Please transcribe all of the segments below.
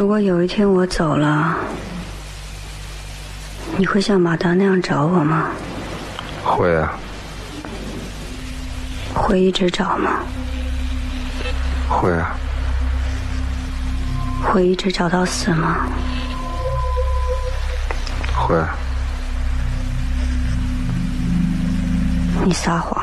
如果有一天我走了，你会像马达那样找我吗？会啊。会一直找吗？会啊。会一直找到死吗？会。你撒谎。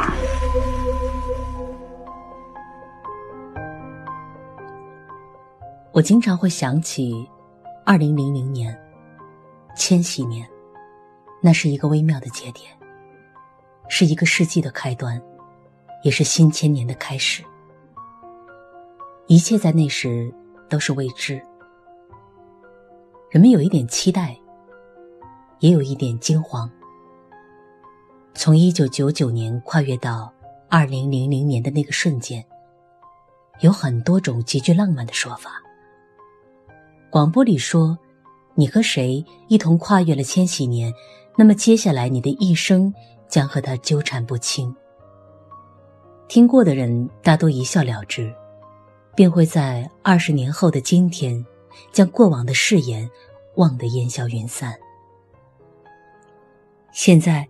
我经常会想起，二零零零年，千禧年，那是一个微妙的节点，是一个世纪的开端，也是新千年的开始。一切在那时都是未知，人们有一点期待，也有一点惊慌。从一九九九年跨越到二零零零年的那个瞬间，有很多种极具浪漫的说法。广播里说：“你和谁一同跨越了千禧年，那么接下来你的一生将和他纠缠不清。”听过的人大多一笑了之，便会在二十年后的今天，将过往的誓言忘得烟消云散。现在。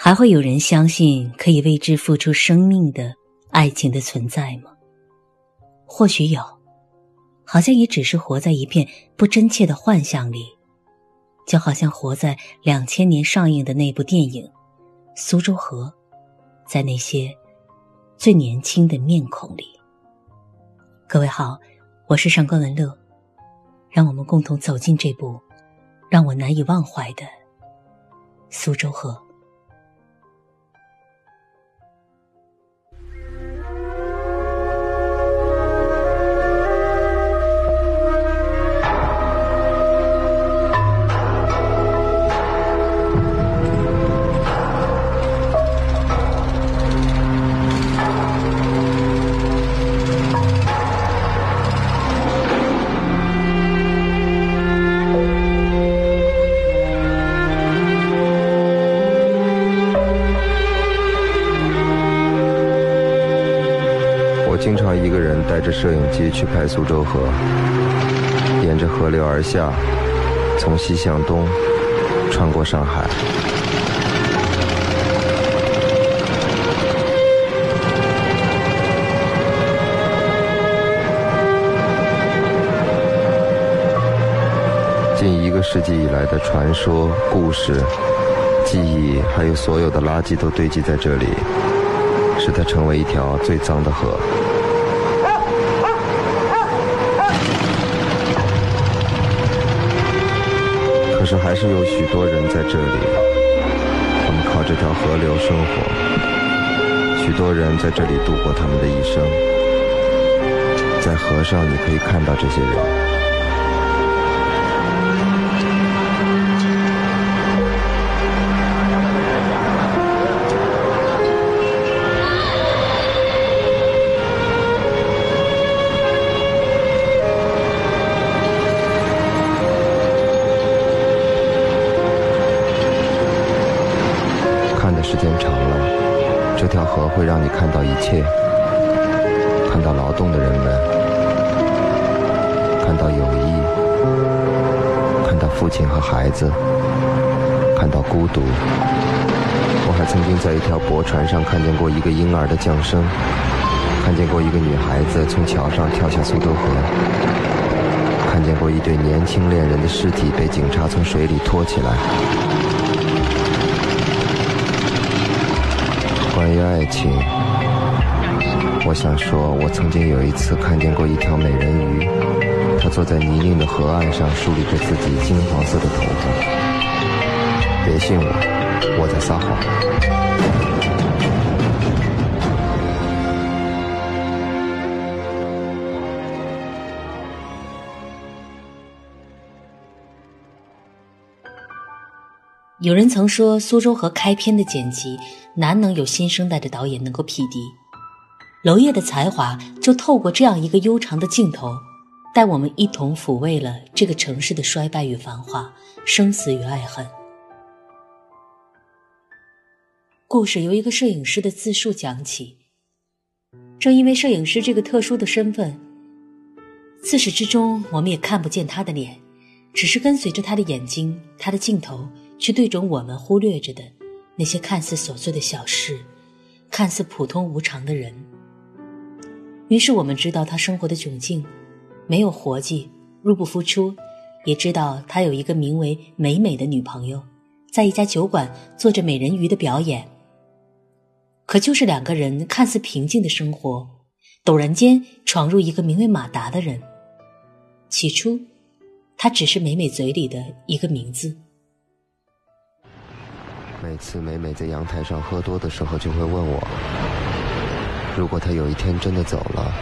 还会有人相信可以为之付出生命的爱情的存在吗？或许有，好像也只是活在一片不真切的幻象里，就好像活在两千年上映的那部电影《苏州河》，在那些最年轻的面孔里。各位好，我是上官文乐，让我们共同走进这部让我难以忘怀的《苏州河》。经常一个人带着摄影机去拍苏州河，沿着河流而下，从西向东，穿过上海。近一个世纪以来的传说、故事、记忆，还有所有的垃圾都堆积在这里，使它成为一条最脏的河。是还是有许多人在这里，他们靠这条河流生活。许多人在这里度过他们的一生，在河上你可以看到这些人。看到一切，看到劳动的人们，看到友谊，看到父亲和孩子，看到孤独。我还曾经在一条驳船上看见过一个婴儿的降生，看见过一个女孩子从桥上跳下苏州河，看见过一对年轻恋人的尸体被警察从水里拖起来。关于爱情，我想说，我曾经有一次看见过一条美人鱼，她坐在泥泞的河岸上，梳理着自己金黄色的头发。别信我，我在撒谎。有人曾说，《苏州河》开篇的剪辑难能有新生代的导演能够匹敌。娄烨的才华就透过这样一个悠长的镜头，带我们一同抚慰了这个城市的衰败与繁华、生死与爱恨。故事由一个摄影师的自述讲起。正因为摄影师这个特殊的身份，自始至终，我们也看不见他的脸，只是跟随着他的眼睛，他的镜头去对准我们忽略着的那些看似琐碎的小事，看似普通无常的人。于是我们知道他生活的窘境，没有活计，入不敷出，也知道他有一个名为美美的女朋友，在一家酒馆做着美人鱼的表演。可就是两个人看似平静的生活，陡然间闯入一个名为马达的人。起初，他只是美美嘴里的一个名字。每次美美在阳台上喝多的时候，就会问我。如果她有一天真的走了，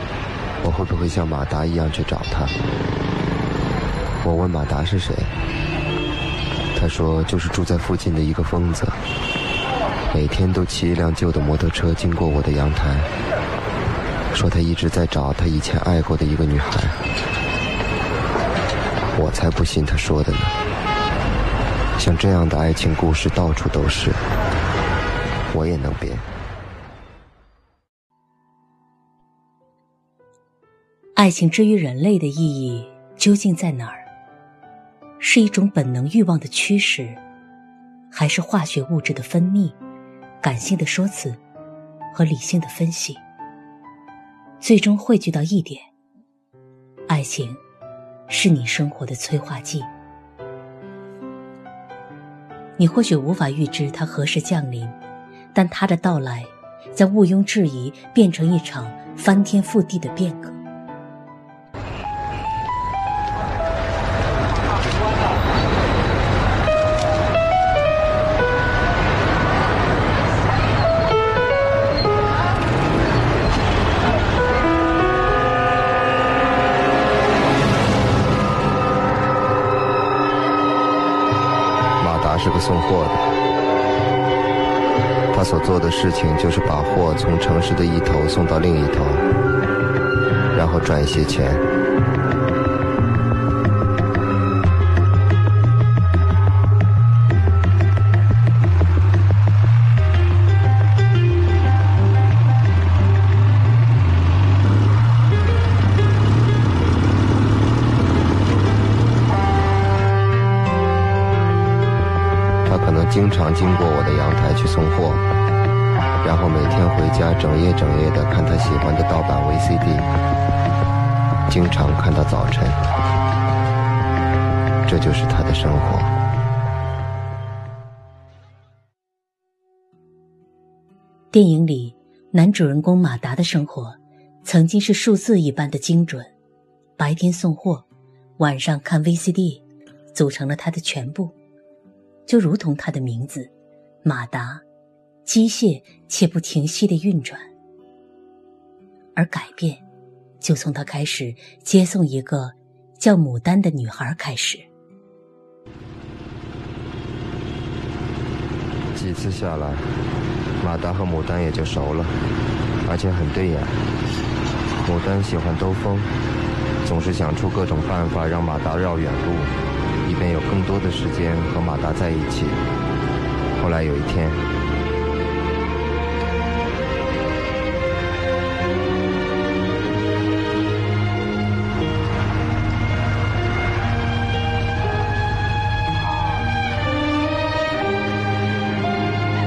我会不会像马达一样去找她？我问马达是谁，他说就是住在附近的一个疯子，每天都骑一辆旧的摩托车经过我的阳台，说他一直在找他以前爱过的一个女孩。我才不信他说的呢，像这样的爱情故事到处都是，我也能编。爱情之于人类的意义究竟在哪儿？是一种本能欲望的驱使，还是化学物质的分泌、感性的说辞和理性的分析？最终汇聚到一点：爱情是你生活的催化剂。你或许无法预知它何时降临，但它的到来，将毋庸置疑变成一场翻天覆地的变革。做的事情就是把货从城市的一头送到另一头，然后赚一些钱。经常经过我的阳台去送货，然后每天回家整夜整夜的看他喜欢的盗版 VCD，经常看到早晨。这就是他的生活。电影里男主人公马达的生活，曾经是数字一般的精准，白天送货，晚上看 VCD，组成了他的全部。就如同他的名字，马达，机械且不停息的运转。而改变，就从他开始接送一个叫牡丹的女孩开始。几次下来，马达和牡丹也就熟了，而且很对眼。牡丹喜欢兜风，总是想出各种办法让马达绕远路。以便有更多的时间和马达在一起。后来有一天，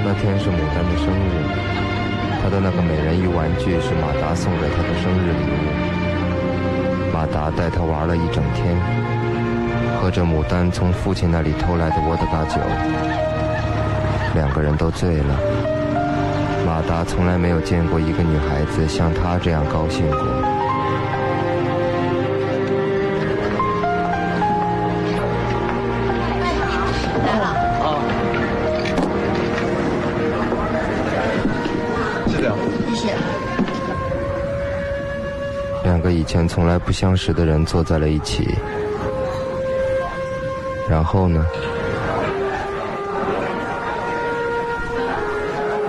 那天是牡丹的生日，她的那个美人鱼玩具是马达送给她的生日礼物。马达带她玩了一整天。喝着牡丹从父亲那里偷来的沃德嘎酒，两个人都醉了。马达从来没有见过一个女孩子像她这样高兴过。来了。啊。谢谢。谢谢。两个以前从来不相识的人坐在了一起。然后呢？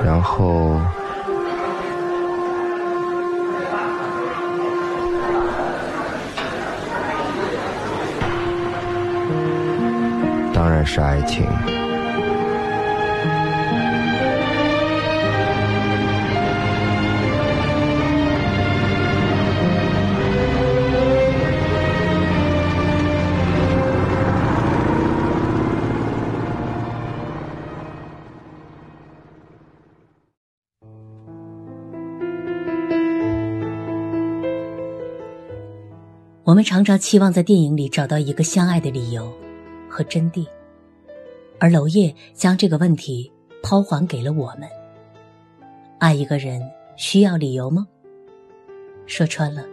然后，当然是爱情。们常常期望在电影里找到一个相爱的理由和真谛，而娄烨将这个问题抛还给了我们：爱一个人需要理由吗？说穿了，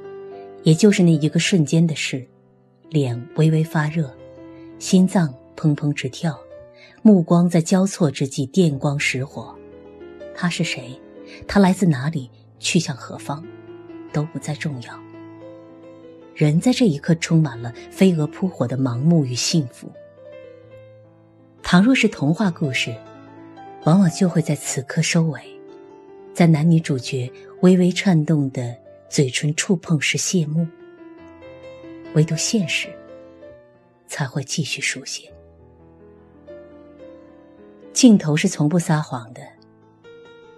也就是那一个瞬间的事，脸微微发热，心脏砰砰直跳，目光在交错之际电光石火。他是谁？他来自哪里？去向何方？都不再重要。人在这一刻充满了飞蛾扑火的盲目与幸福。倘若是童话故事，往往就会在此刻收尾，在男女主角微微颤动的嘴唇触碰时谢幕。唯独现实才会继续书写。镜头是从不撒谎的，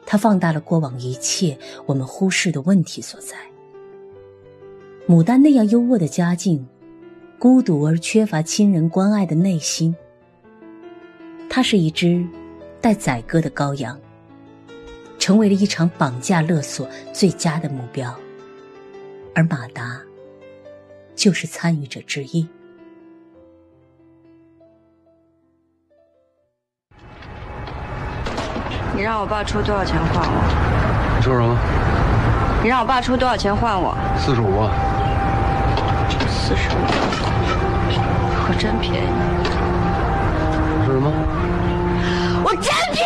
它放大了过往一切我们忽视的问题所在。牡丹那样优渥的家境，孤独而缺乏亲人关爱的内心。它是一只待宰割的羔羊，成为了一场绑架勒索最佳的目标。而马达就是参与者之一。你让我爸出多少钱换我？你说什么？你让我爸出多少钱换我？四十五万。四十五，可真便宜。说什么？我真便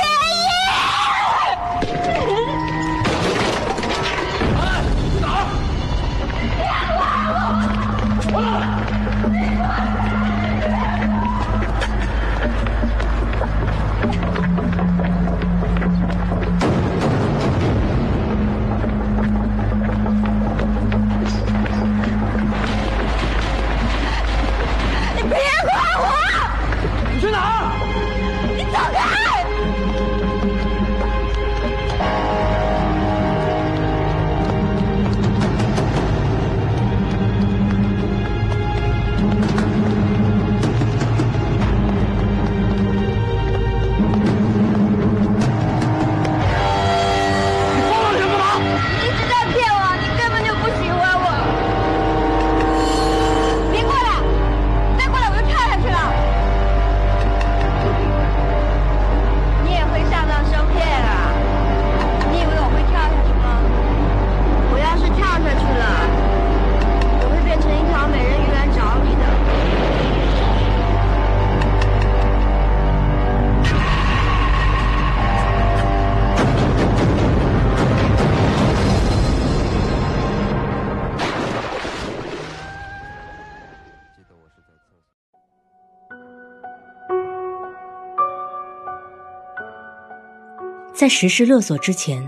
在实施勒索之前，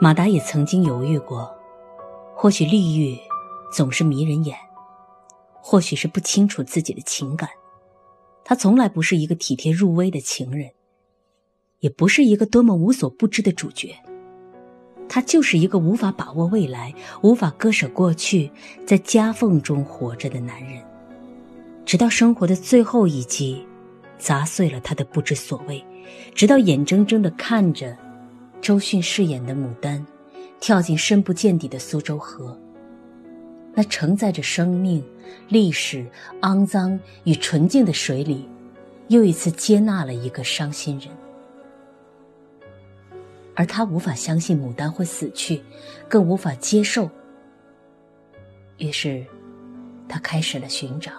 马达也曾经犹豫过。或许利欲总是迷人眼，或许是不清楚自己的情感。他从来不是一个体贴入微的情人，也不是一个多么无所不知的主角。他就是一个无法把握未来、无法割舍过去、在夹缝中活着的男人。直到生活的最后一击，砸碎了他的不知所谓。直到眼睁睁的看着周迅饰演的牡丹跳进深不见底的苏州河，那承载着生命、历史、肮脏与纯净的水里，又一次接纳了一个伤心人。而他无法相信牡丹会死去，更无法接受。于是，他开始了寻找，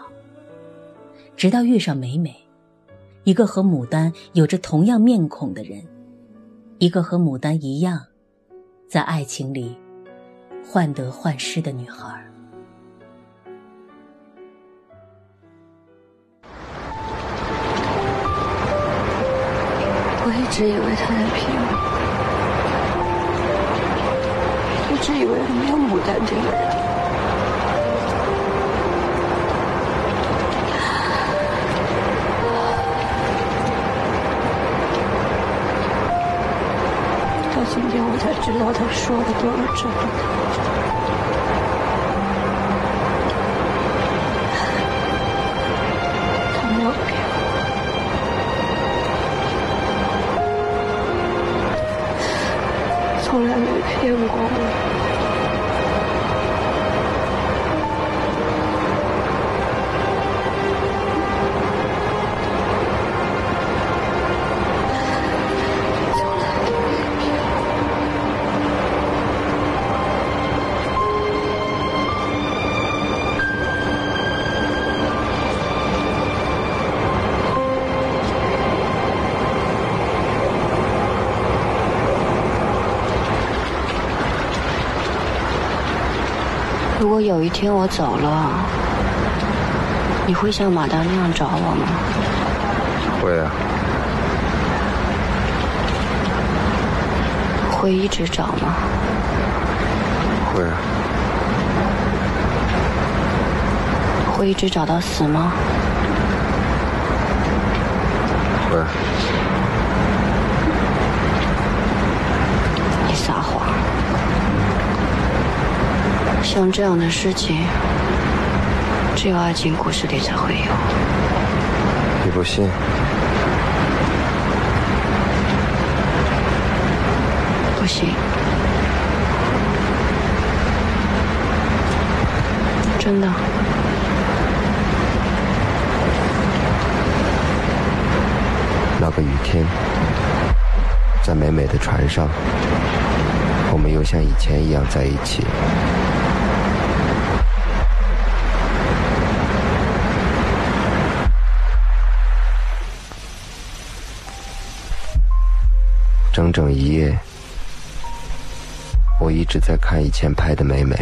直到遇上美美。一个和牡丹有着同样面孔的人，一个和牡丹一样，在爱情里患得患失的女孩。我一直以为他在骗我，一直以为他没有牡丹这个人。知道，他说的都是真的。他没有骗，从来没骗过我。果有一天我走了，你会像马达那样找我吗？会啊。会一直找吗？会啊。会一直找到死吗？会。你撒谎。像这样的事情，只有爱情故事里才会有。你不信？不信，真的。那个雨天，在美美的船上，我们又像以前一样在一起。一夜，我一直在看以前拍的美美。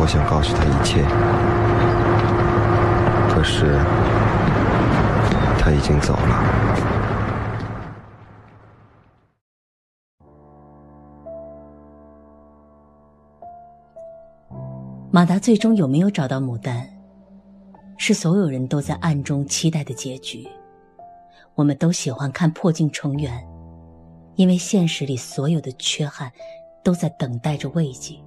我想告诉他一切。可是，他已经走了。马达最终有没有找到牡丹？是所有人都在暗中期待的结局。我们都喜欢看破镜重圆，因为现实里所有的缺憾都在等待着慰藉。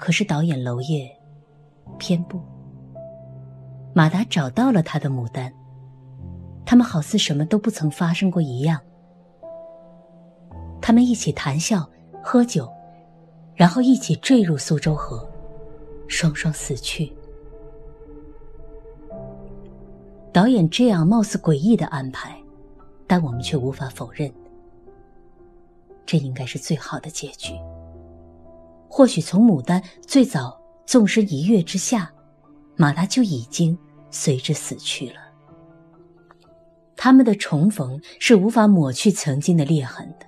可是导演娄烨偏不。马达找到了他的牡丹，他们好似什么都不曾发生过一样。他们一起谈笑、喝酒，然后一起坠入苏州河，双双死去。导演这样貌似诡异的安排，但我们却无法否认，这应该是最好的结局。或许从牡丹最早纵身一跃之下，马达就已经随之死去了。他们的重逢是无法抹去曾经的裂痕的，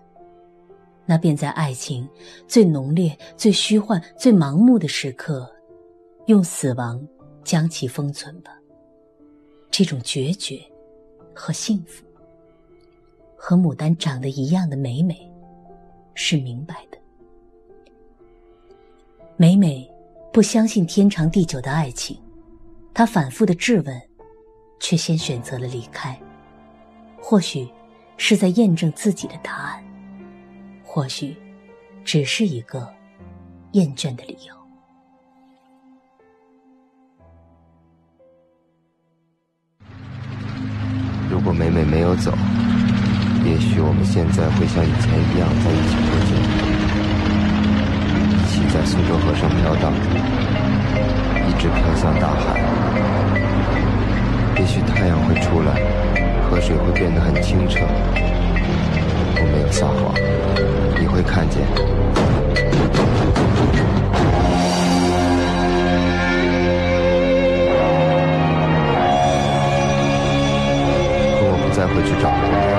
那便在爱情最浓烈、最虚幻、最盲目的时刻，用死亡将其封存吧。这种决绝和幸福，和牡丹长得一样的美美，是明白的。美美不相信天长地久的爱情，她反复的质问，却先选择了离开。或许是在验证自己的答案，或许只是一个厌倦的理由。如果美美没有走，也许我们现在会像以前一样在一起喝酒，一起在苏州河上飘荡，一直飘向大海。也许太阳会出来，河水会变得很清澈。我没有撒谎，你会看见。我不再回去找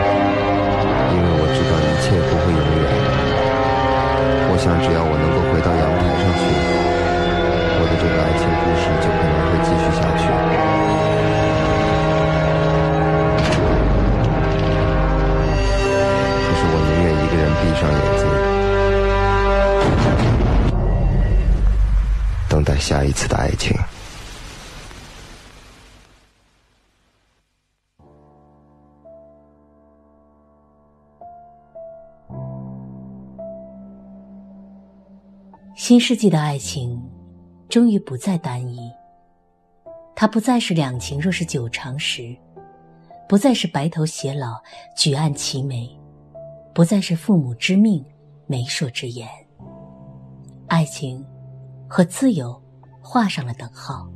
新世纪的爱情，终于不再单一。它不再是两情若是久长时，不再是白头偕老举案齐眉，不再是父母之命媒妁之言。爱情和自由画上了等号。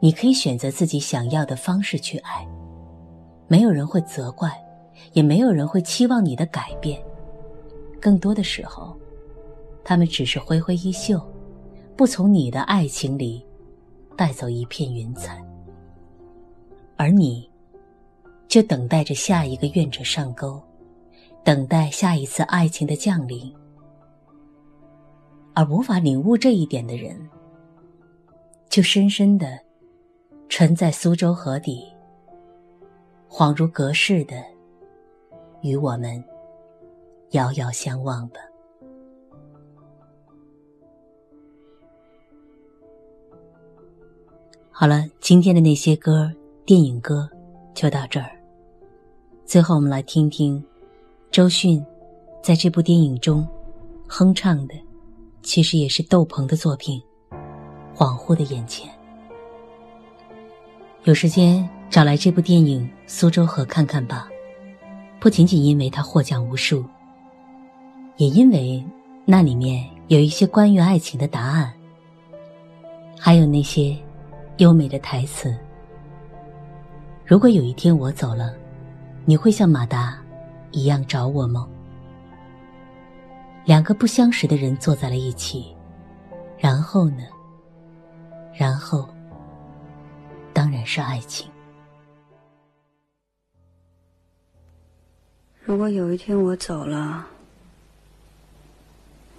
你可以选择自己想要的方式去爱，没有人会责怪，也没有人会期望你的改变。更多的时候，他们只是挥挥衣袖，不从你的爱情里带走一片云彩，而你，就等待着下一个愿者上钩，等待下一次爱情的降临。而无法领悟这一点的人，就深深的沉在苏州河底，恍如隔世的与我们遥遥相望吧。好了，今天的那些歌，电影歌就到这儿。最后，我们来听听周迅在这部电影中哼唱的。其实也是窦鹏的作品，《恍惚的眼前》。有时间找来这部电影《苏州河》看看吧，不仅仅因为它获奖无数，也因为那里面有一些关于爱情的答案，还有那些优美的台词。如果有一天我走了，你会像马达一样找我吗？两个不相识的人坐在了一起，然后呢？然后，当然是爱情。如果有一天我走了，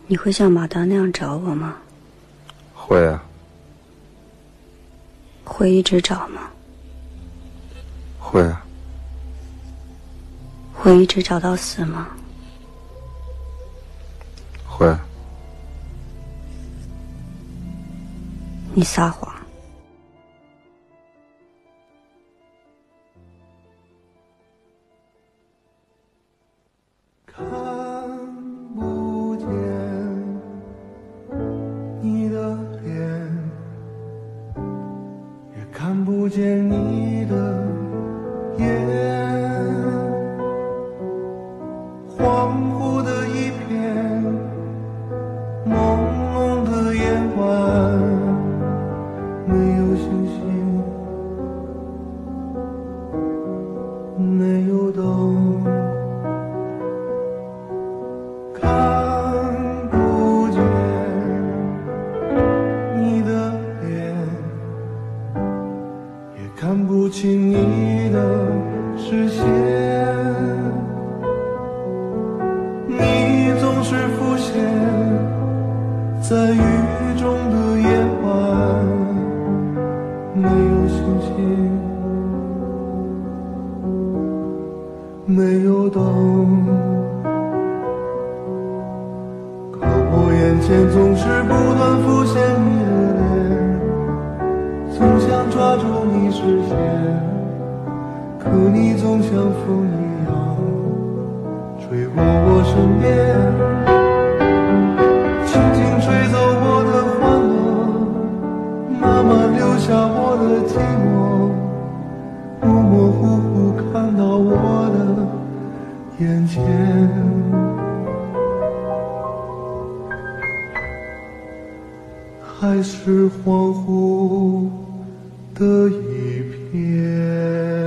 你会像马达那样找我吗？会啊。会一直找吗？会啊。会一直找到死吗？会，你撒谎。眼前总是不断浮现你的脸，总想抓住你视线，可你总像风一样吹过我身边。轻轻吹走我的欢乐，慢慢留下我的寂寞，模模糊糊看到我的眼前，是恍惚的一片。